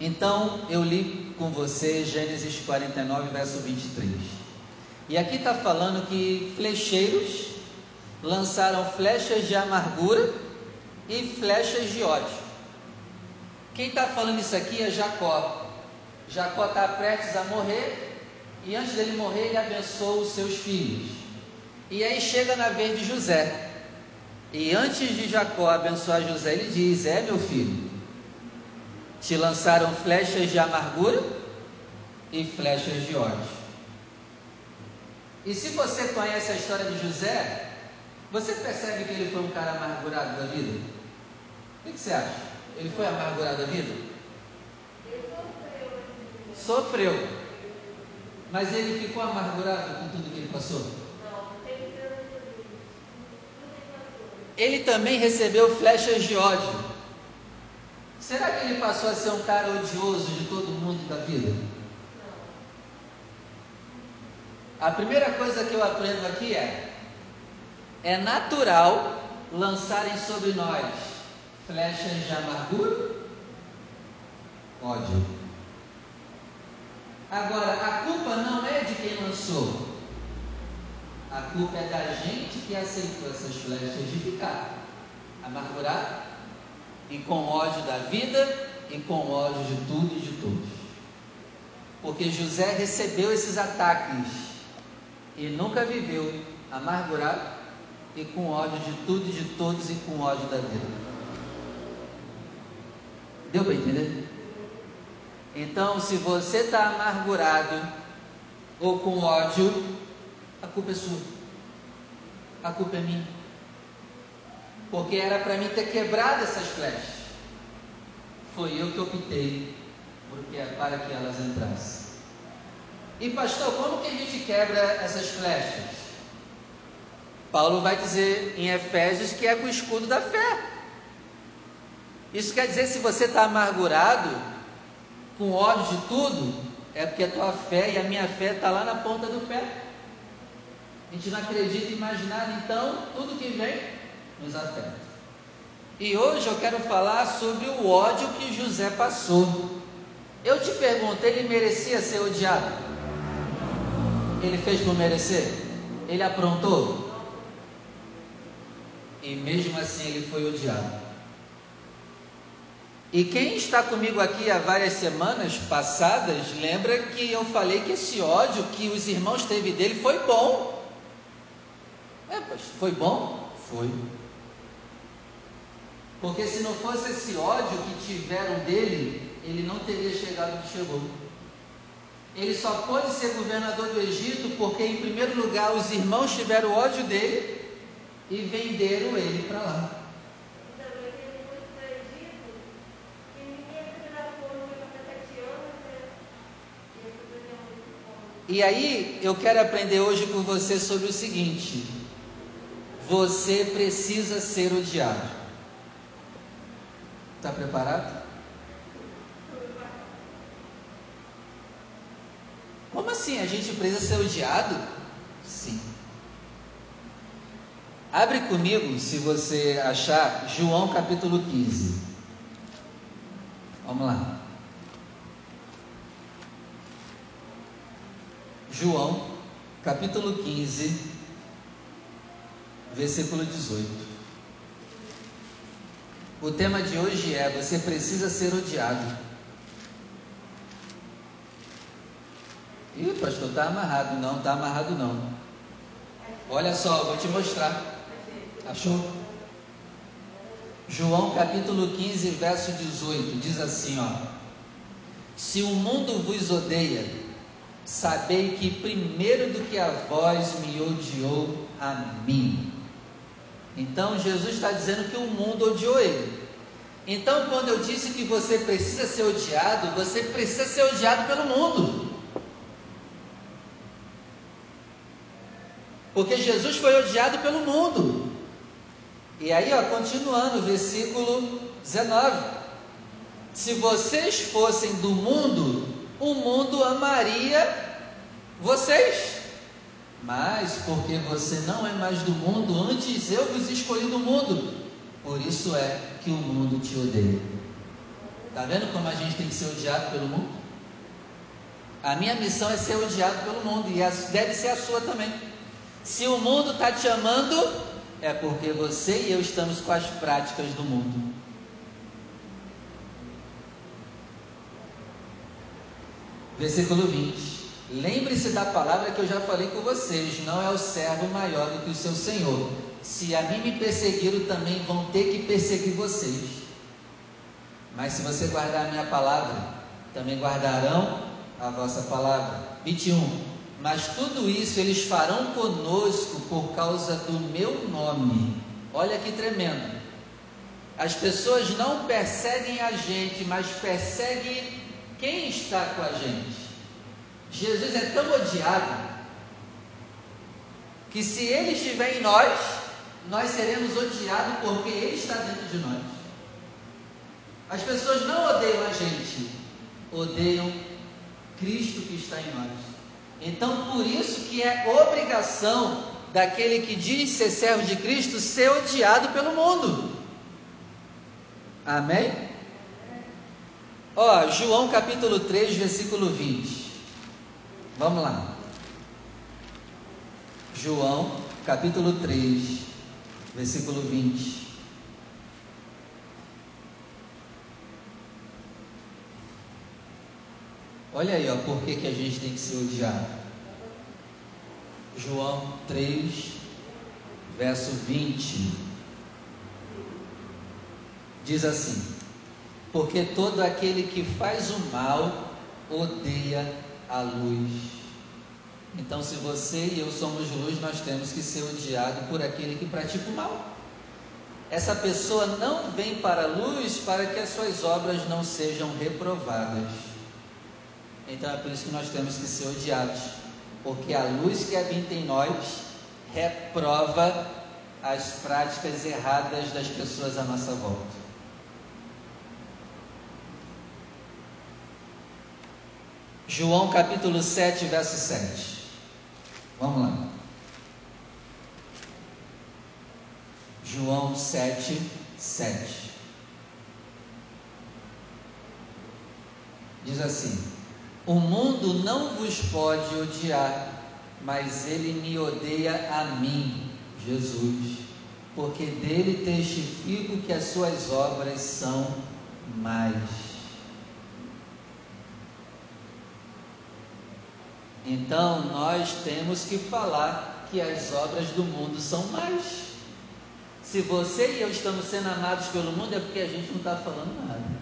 Então eu li com você Gênesis 49, verso 23. E aqui está falando que flecheiros lançaram flechas de amargura e flechas de ódio. Quem está falando isso aqui é Jacó. Jacó está prestes a morrer e antes dele morrer ele abençoou os seus filhos. E aí chega na vez de José. E antes de Jacó abençoar José, ele diz: É meu filho, te lançaram flechas de amargura e flechas de ódio. E se você conhece a história de José, você percebe que ele foi um cara amargurado da vida? O que você acha? Ele foi amargurado da vida? Sofreu. Mas ele ficou amargurado com tudo que ele passou? Ele também recebeu flechas de ódio. Será que ele passou a ser um cara odioso de todo mundo da vida? A primeira coisa que eu aprendo aqui é: é natural lançarem sobre nós flechas de amargura, ódio. Agora, a culpa não é de quem lançou, a culpa é da gente que aceitou essas flechas de ficar amargurado e com ódio da vida e com ódio de tudo e de todos. Porque José recebeu esses ataques e nunca viveu amargurado e com ódio de tudo e de todos e com ódio da vida. Deu para entender? Então, se você está amargurado ou com ódio, a culpa é sua. A culpa é minha porque era para mim ter quebrado essas flechas. Foi eu que optei porque, para que elas entrassem. E pastor, como que a gente quebra essas flechas? Paulo vai dizer em Efésios que é com o escudo da fé. Isso quer dizer, se você está amargurado, com ódio de tudo, é porque a tua fé e a minha fé está lá na ponta do pé. A gente não acredita em nada, então tudo que vem nos afeta. E hoje eu quero falar sobre o ódio que José passou. Eu te pergunto, ele merecia ser odiado? Ele fez por merecer? Ele aprontou? E mesmo assim ele foi odiado. E quem está comigo aqui há várias semanas passadas, lembra que eu falei que esse ódio que os irmãos teve dele foi bom. É, foi bom? Foi. Porque se não fosse esse ódio que tiveram dele, ele não teria chegado onde chegou. Ele só pôde ser governador do Egito porque, em primeiro lugar, os irmãos tiveram ódio dele e venderam ele para lá. E aí eu quero aprender hoje com você sobre o seguinte: você precisa ser odiado. Está preparado? Como assim? A gente precisa ser odiado? Sim. Abre comigo, se você achar, João capítulo 15. Vamos lá. João capítulo 15, versículo 18. O tema de hoje é: Você precisa ser odiado. Ih, pastor, está amarrado. Não, está amarrado não. Olha só, vou te mostrar. Achou? João capítulo 15, verso 18, diz assim: ó. Se o mundo vos odeia, sabei que primeiro do que a vós me odiou a mim. Então Jesus está dizendo que o mundo odiou ele. Então, quando eu disse que você precisa ser odiado, você precisa ser odiado pelo mundo. Porque Jesus foi odiado pelo mundo. E aí, ó, continuando, versículo 19: Se vocês fossem do mundo, o mundo amaria vocês. Mas porque você não é mais do mundo, antes eu vos escolhi do mundo, por isso é que o mundo te odeia. Está vendo como a gente tem que ser odiado pelo mundo? A minha missão é ser odiado pelo mundo e deve ser a sua também. Se o mundo está te amando, é porque você e eu estamos com as práticas do mundo. Versículo 20. Lembre-se da palavra que eu já falei com vocês: não é o servo maior do que o seu senhor. Se a mim me perseguiram, também vão ter que perseguir vocês. Mas se você guardar a minha palavra, também guardarão a vossa palavra. 21. Mas tudo isso eles farão conosco por causa do meu nome. Olha que tremendo. As pessoas não perseguem a gente, mas perseguem quem está com a gente? Jesus é tão odiado que se ele estiver em nós, nós seremos odiados porque ele está dentro de nós. As pessoas não odeiam a gente, odeiam Cristo que está em nós. Então, por isso que é obrigação daquele que diz ser servo de Cristo ser odiado pelo mundo. Amém? Ó, João capítulo 3, versículo 20. Vamos lá. João capítulo 3, versículo 20. Olha aí, ó, por que, que a gente tem que ser odiado. João 3, verso 20. Diz assim: porque todo aquele que faz o mal odeia a luz. Então, se você e eu somos luz, nós temos que ser odiados por aquele que pratica o mal. Essa pessoa não vem para a luz para que as suas obras não sejam reprovadas. Então é por isso que nós temos que ser odiados, porque a luz que habita em nós reprova as práticas erradas das pessoas à nossa volta. João capítulo 7, verso 7. Vamos lá. João 7, 7. Diz assim: O mundo não vos pode odiar, mas ele me odeia a mim, Jesus, porque dele testifico que as suas obras são mais. Então nós temos que falar que as obras do mundo são mais. Se você e eu estamos sendo amados pelo mundo, é porque a gente não está falando nada.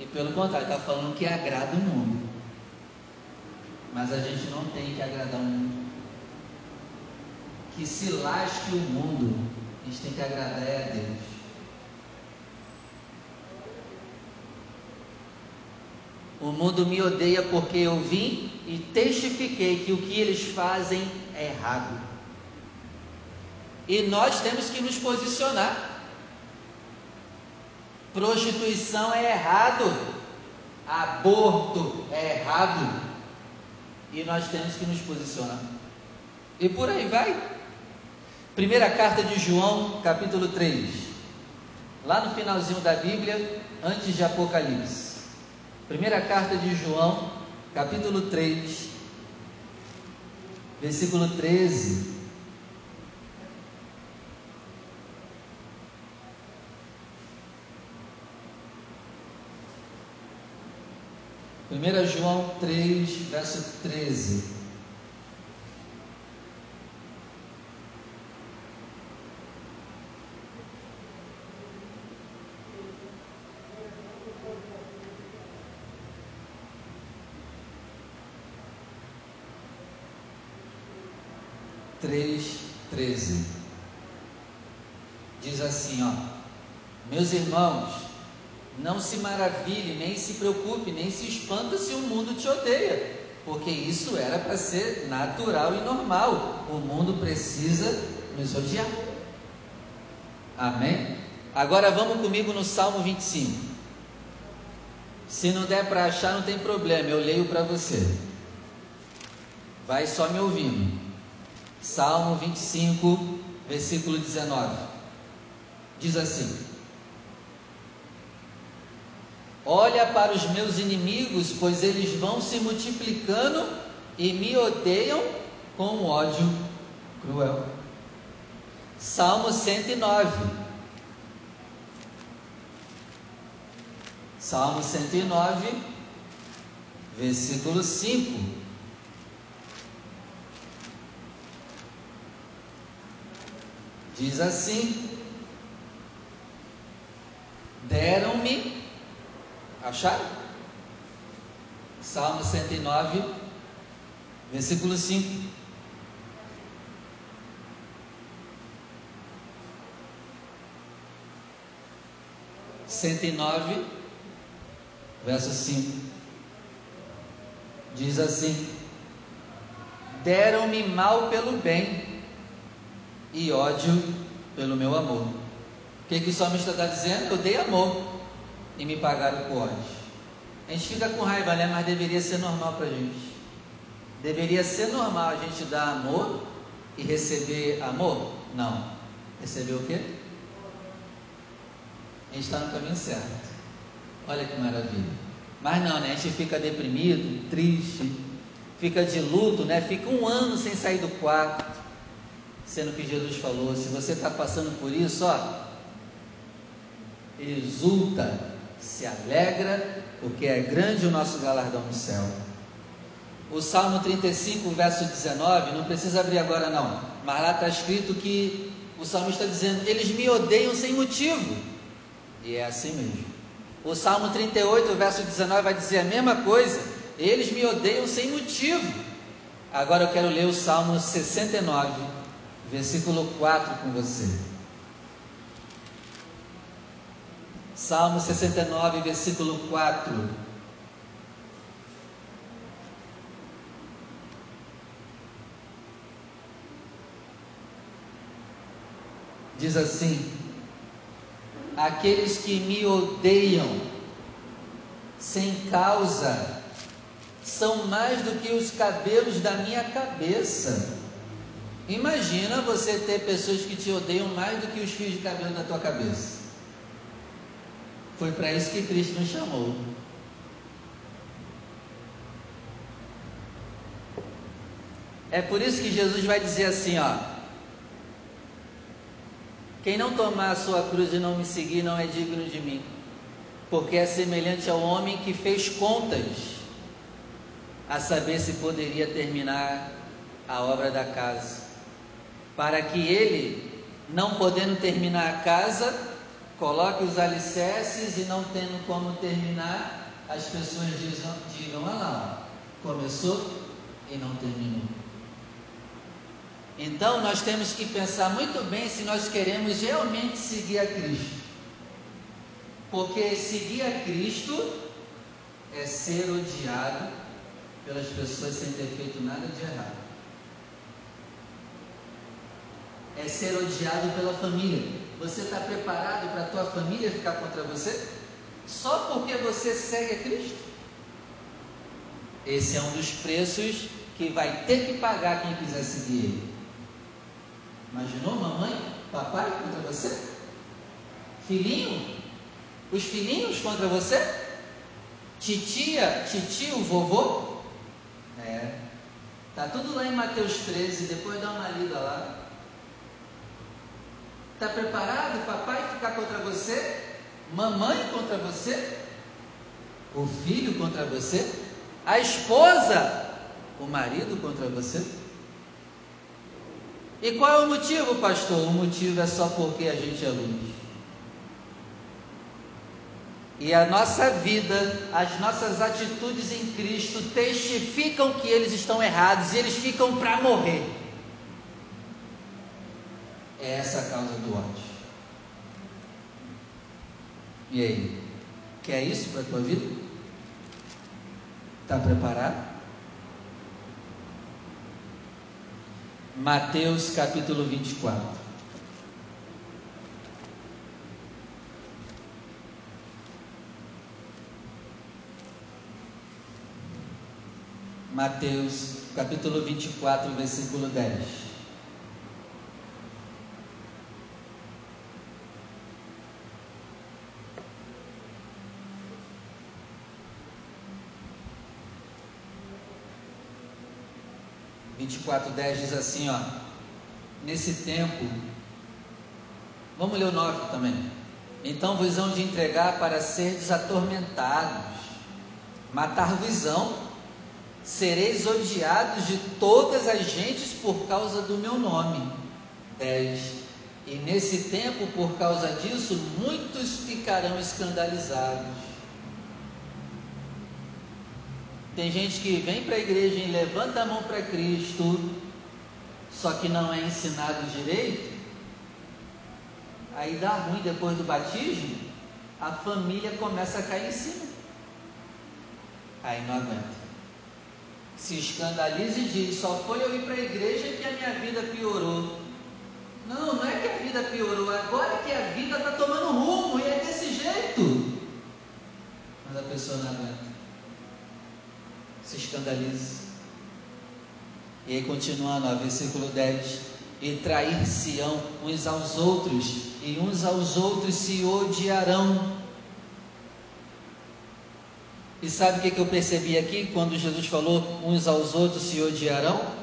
E pelo contrário, está falando que agrada o mundo. Mas a gente não tem que agradar o mundo. Que se lasque o mundo, a gente tem que agradar a Deus. O mundo me odeia porque eu vim e testifiquei que o que eles fazem é errado. E nós temos que nos posicionar. Prostituição é errado. Aborto é errado. E nós temos que nos posicionar. E por aí vai. Primeira carta de João, capítulo 3. Lá no finalzinho da Bíblia, antes de Apocalipse. Primeira carta de João, capítulo 3, versículo 13. Primeira João 3, verso 13. Diz assim, ó: Meus irmãos, não se maravilhe, nem se preocupe, nem se espanta se o mundo te odeia, porque isso era para ser natural e normal. O mundo precisa nos odiar. Amém? Agora vamos comigo no Salmo 25. Se não der para achar, não tem problema, eu leio para você. Vai só me ouvindo. Salmo 25, versículo 19. Diz assim: Olha para os meus inimigos, pois eles vão se multiplicando e me odeiam com ódio cruel. Salmo 109. Salmo 109, versículo 5. Diz assim: Deram-me, acharam? Salmo 109, versículo 5. Cento e nove, verso 5, diz assim: Deram-me mal pelo bem, e ódio pelo meu amor. O que, que o salmista está dizendo? Eu dei amor e me pagaram com ódio. A gente fica com raiva, né? Mas deveria ser normal para a gente. Deveria ser normal a gente dar amor e receber amor? Não. Receber o quê? A gente está no caminho certo. Olha que maravilha. Mas não, né? A gente fica deprimido, triste, fica de luto, né? Fica um ano sem sair do quarto Sendo que Jesus falou: se você está passando por isso, ó, exulta, se alegra, porque é grande o nosso galardão no céu. O Salmo 35, verso 19, não precisa abrir agora não, mas lá está escrito que o salmista está dizendo: eles me odeiam sem motivo, e é assim mesmo. O Salmo 38, verso 19, vai dizer a mesma coisa: eles me odeiam sem motivo. Agora eu quero ler o Salmo 69, versículo 4 com você. Salmo 69, versículo 4. Diz assim: Aqueles que me odeiam sem causa são mais do que os cabelos da minha cabeça. Imagina você ter pessoas que te odeiam mais do que os fios de cabelo da tua cabeça. Foi para isso que Cristo nos chamou. É por isso que Jesus vai dizer assim, ó: Quem não tomar a sua cruz e não me seguir não é digno de mim, porque é semelhante ao homem que fez contas a saber se poderia terminar a obra da casa para que ele, não podendo terminar a casa, coloque os alicerces e não tendo como terminar, as pessoas digam, digam ah lá, começou e não terminou. Então nós temos que pensar muito bem se nós queremos realmente seguir a Cristo. Porque seguir a Cristo é ser odiado pelas pessoas sem ter feito nada de errado. é ser odiado pela família. Você está preparado para a tua família ficar contra você? Só porque você segue a Cristo? Esse é um dos preços que vai ter que pagar quem quiser seguir Ele. Imaginou mamãe, papai contra você? Filhinho? Os filhinhos contra você? Titia, titio, vovô? É. Tá tudo lá em Mateus 13, depois dá uma lida lá. Está preparado papai ficar contra você? Mamãe contra você? O filho contra você? A esposa? O marido contra você? E qual é o motivo, pastor? O motivo é só porque a gente é luz. E a nossa vida, as nossas atitudes em Cristo testificam que eles estão errados e eles ficam para morrer. É essa a causa do ódio. E aí? Quer isso para a tua vida? Está preparado? Mateus capítulo 24. Mateus capítulo 24, versículo 10. 24, 10 diz assim, ó. Nesse tempo, vamos ler o 9 também. Então vos hão de entregar para seres atormentados, matar-vos-ão, sereis odiados de todas as gentes por causa do meu nome. 10. E nesse tempo, por causa disso, muitos ficarão escandalizados. Tem gente que vem para a igreja e levanta a mão para Cristo, só que não é ensinado direito. Aí dá ruim depois do batismo, a família começa a cair em cima. Aí não aguenta. Se escandaliza e diz: só foi eu ir para a igreja que a minha vida piorou. Não, não é que a vida piorou, agora é que a vida está tomando rumo e é desse jeito. Mas a pessoa não aguenta. Se escandaliza. E aí continuando, ó, versículo 10. E trair-se-ão uns aos outros, e uns aos outros se odiarão. E sabe o que, que eu percebi aqui quando Jesus falou uns aos outros se odiarão?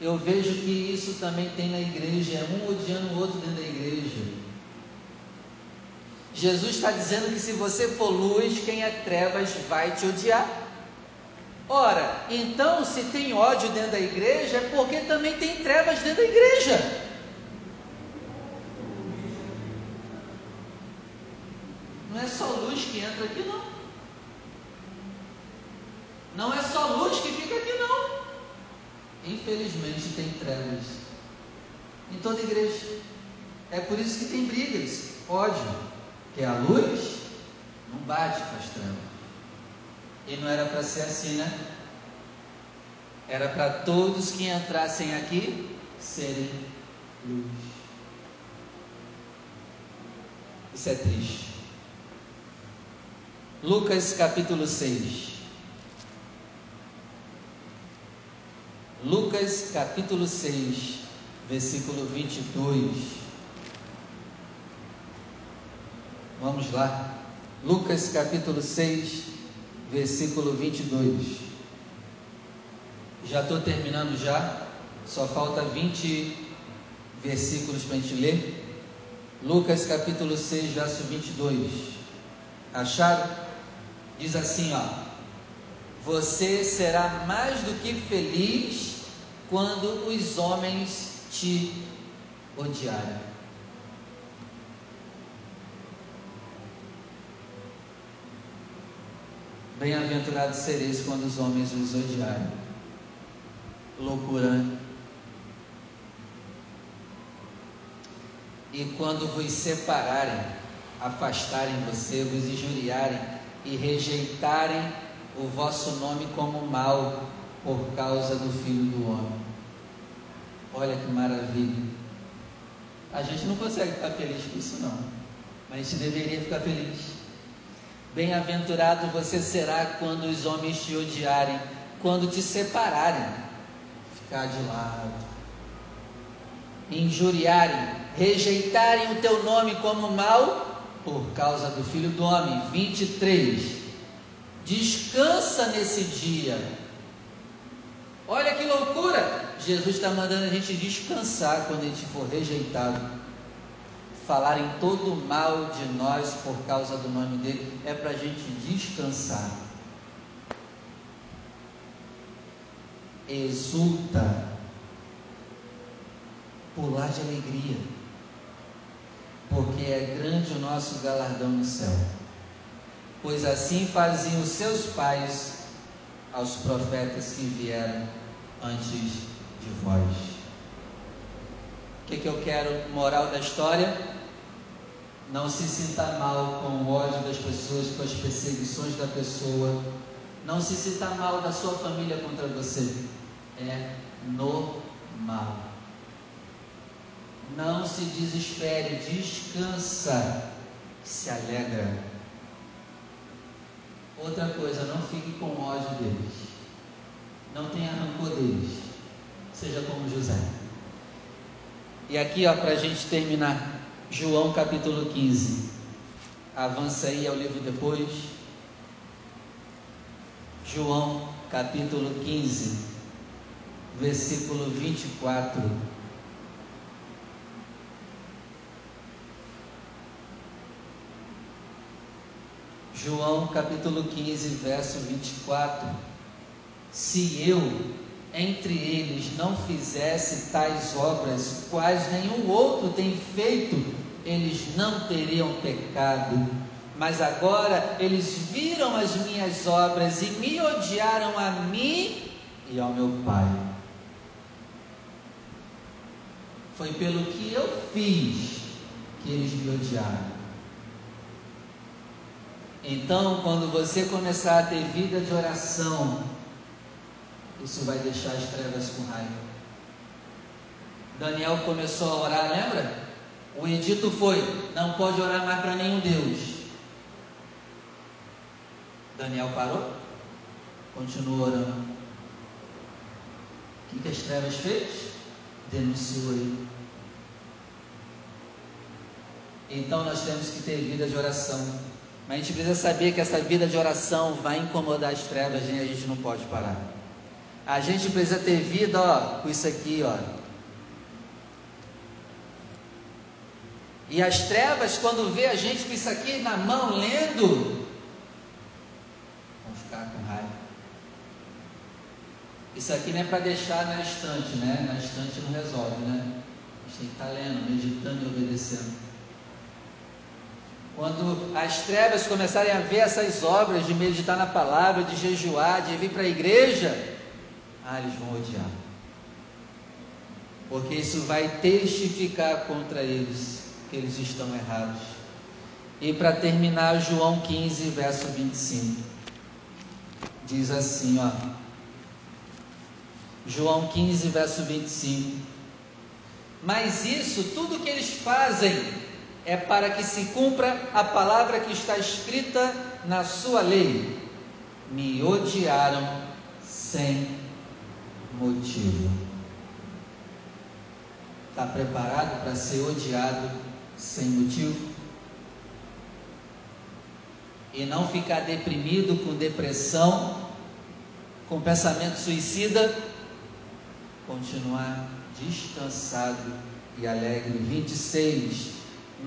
eu vejo que isso também tem na igreja, é um odiando o outro dentro da igreja. Jesus está dizendo que se você for luz, quem é trevas vai te odiar. Ora, então se tem ódio dentro da igreja, é porque também tem trevas dentro da igreja. Não é só luz que entra aqui, não. Não é só luz que fica aqui, não infelizmente tem trevas em toda igreja. É por isso que tem brigas, ódio, que a luz não bate com as trevas. E não era para ser assim, né? Era para todos que entrassem aqui serem luz. Isso é triste. Lucas capítulo 6. Lucas capítulo 6, versículo 22. Vamos lá. Lucas capítulo 6, versículo 22. Já estou terminando já. Só falta 20 versículos para a gente ler. Lucas capítulo 6, verso 22. Acharam? Diz assim, ó. Você será mais do que feliz quando os homens te odiarem. Bem-aventurados sereis quando os homens os odiarem. Loucura. Né? E quando vos separarem, afastarem você, vos injuriarem e rejeitarem o vosso nome como mal por causa do Filho do Homem. Olha que maravilha. A gente não consegue ficar feliz com isso, não. Mas a gente deveria ficar feliz. Bem-aventurado você será quando os homens te odiarem, quando te separarem, ficar de lado, injuriarem, rejeitarem o teu nome como mal, por causa do Filho do Homem. 23. Descansa nesse dia Olha que loucura! Jesus está mandando a gente descansar quando a gente for rejeitado. Falarem todo mal de nós por causa do nome dele é para a gente descansar. Exulta, pular de alegria, porque é grande o nosso galardão no céu. Pois assim faziam os seus pais aos profetas que vieram antes de vós. O que, que eu quero, moral da história? Não se sinta mal com o ódio das pessoas, com as perseguições da pessoa. Não se sinta mal da sua família contra você. É normal. Não se desespere, descansa, se alegra Outra coisa, não fique com ódio deles. Não tenha rancor deles. Seja como José. E aqui, para a gente terminar, João capítulo 15. Avança aí ao livro depois. João capítulo 15. versículo 24. João capítulo 15, verso 24. Se eu entre eles não fizesse tais obras, quais nenhum outro tem feito, eles não teriam pecado. Mas agora eles viram as minhas obras e me odiaram a mim e ao meu Pai. Foi pelo que eu fiz que eles me odiaram. Então, quando você começar a ter vida de oração, isso vai deixar as trevas com raiva. Daniel começou a orar, lembra? O edito foi: não pode orar mais para nenhum Deus. Daniel parou, continuou orando. O que, que as trevas fez? Denunciou ele. Então nós temos que ter vida de oração. Mas a gente precisa saber que essa vida de oração vai incomodar as trevas e a gente não pode parar. A gente precisa ter vida, ó, com isso aqui, ó. E as trevas, quando vê a gente com isso aqui na mão, lendo, vão ficar com raiva. Isso aqui não é para deixar na estante, né? Na estante não resolve, né? A gente tem que estar tá lendo, meditando e obedecendo. Quando as trevas começarem a ver essas obras de meditar na palavra, de jejuar, de vir para a igreja, ah, eles vão odiar. Porque isso vai testificar contra eles que eles estão errados. E para terminar, João 15, verso 25. Diz assim, ó. João 15, verso 25. Mas isso, tudo que eles fazem, é para que se cumpra a palavra que está escrita na sua lei. Me odiaram sem motivo. Está preparado para ser odiado sem motivo? E não ficar deprimido com depressão, com pensamento suicida? Continuar descansado e alegre. 26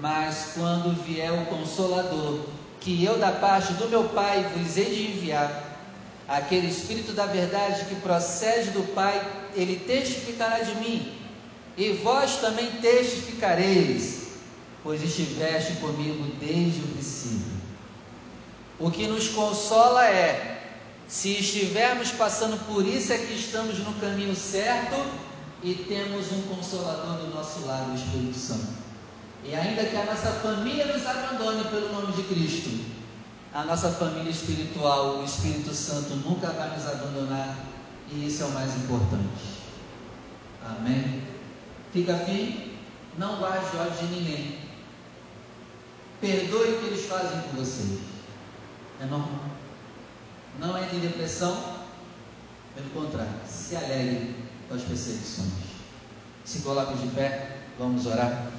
mas quando vier o Consolador, que eu da parte do meu Pai vos hei de enviar, aquele Espírito da verdade que procede do Pai, ele testificará de mim, e vós também testificareis, pois estiveste comigo desde o princípio. O que nos consola é, se estivermos passando por isso, é que estamos no caminho certo e temos um consolador do nosso lado, o Espírito Santo. E ainda que a nossa família nos abandone pelo nome de Cristo, a nossa família espiritual, o Espírito Santo nunca vai nos abandonar, e isso é o mais importante. Amém? Fica firme, não guarde ódio de ninguém. Perdoe o que eles fazem com vocês. É normal. Não entre em depressão, pelo contrário, se alegre com as perseguições. Se coloque de pé, vamos orar.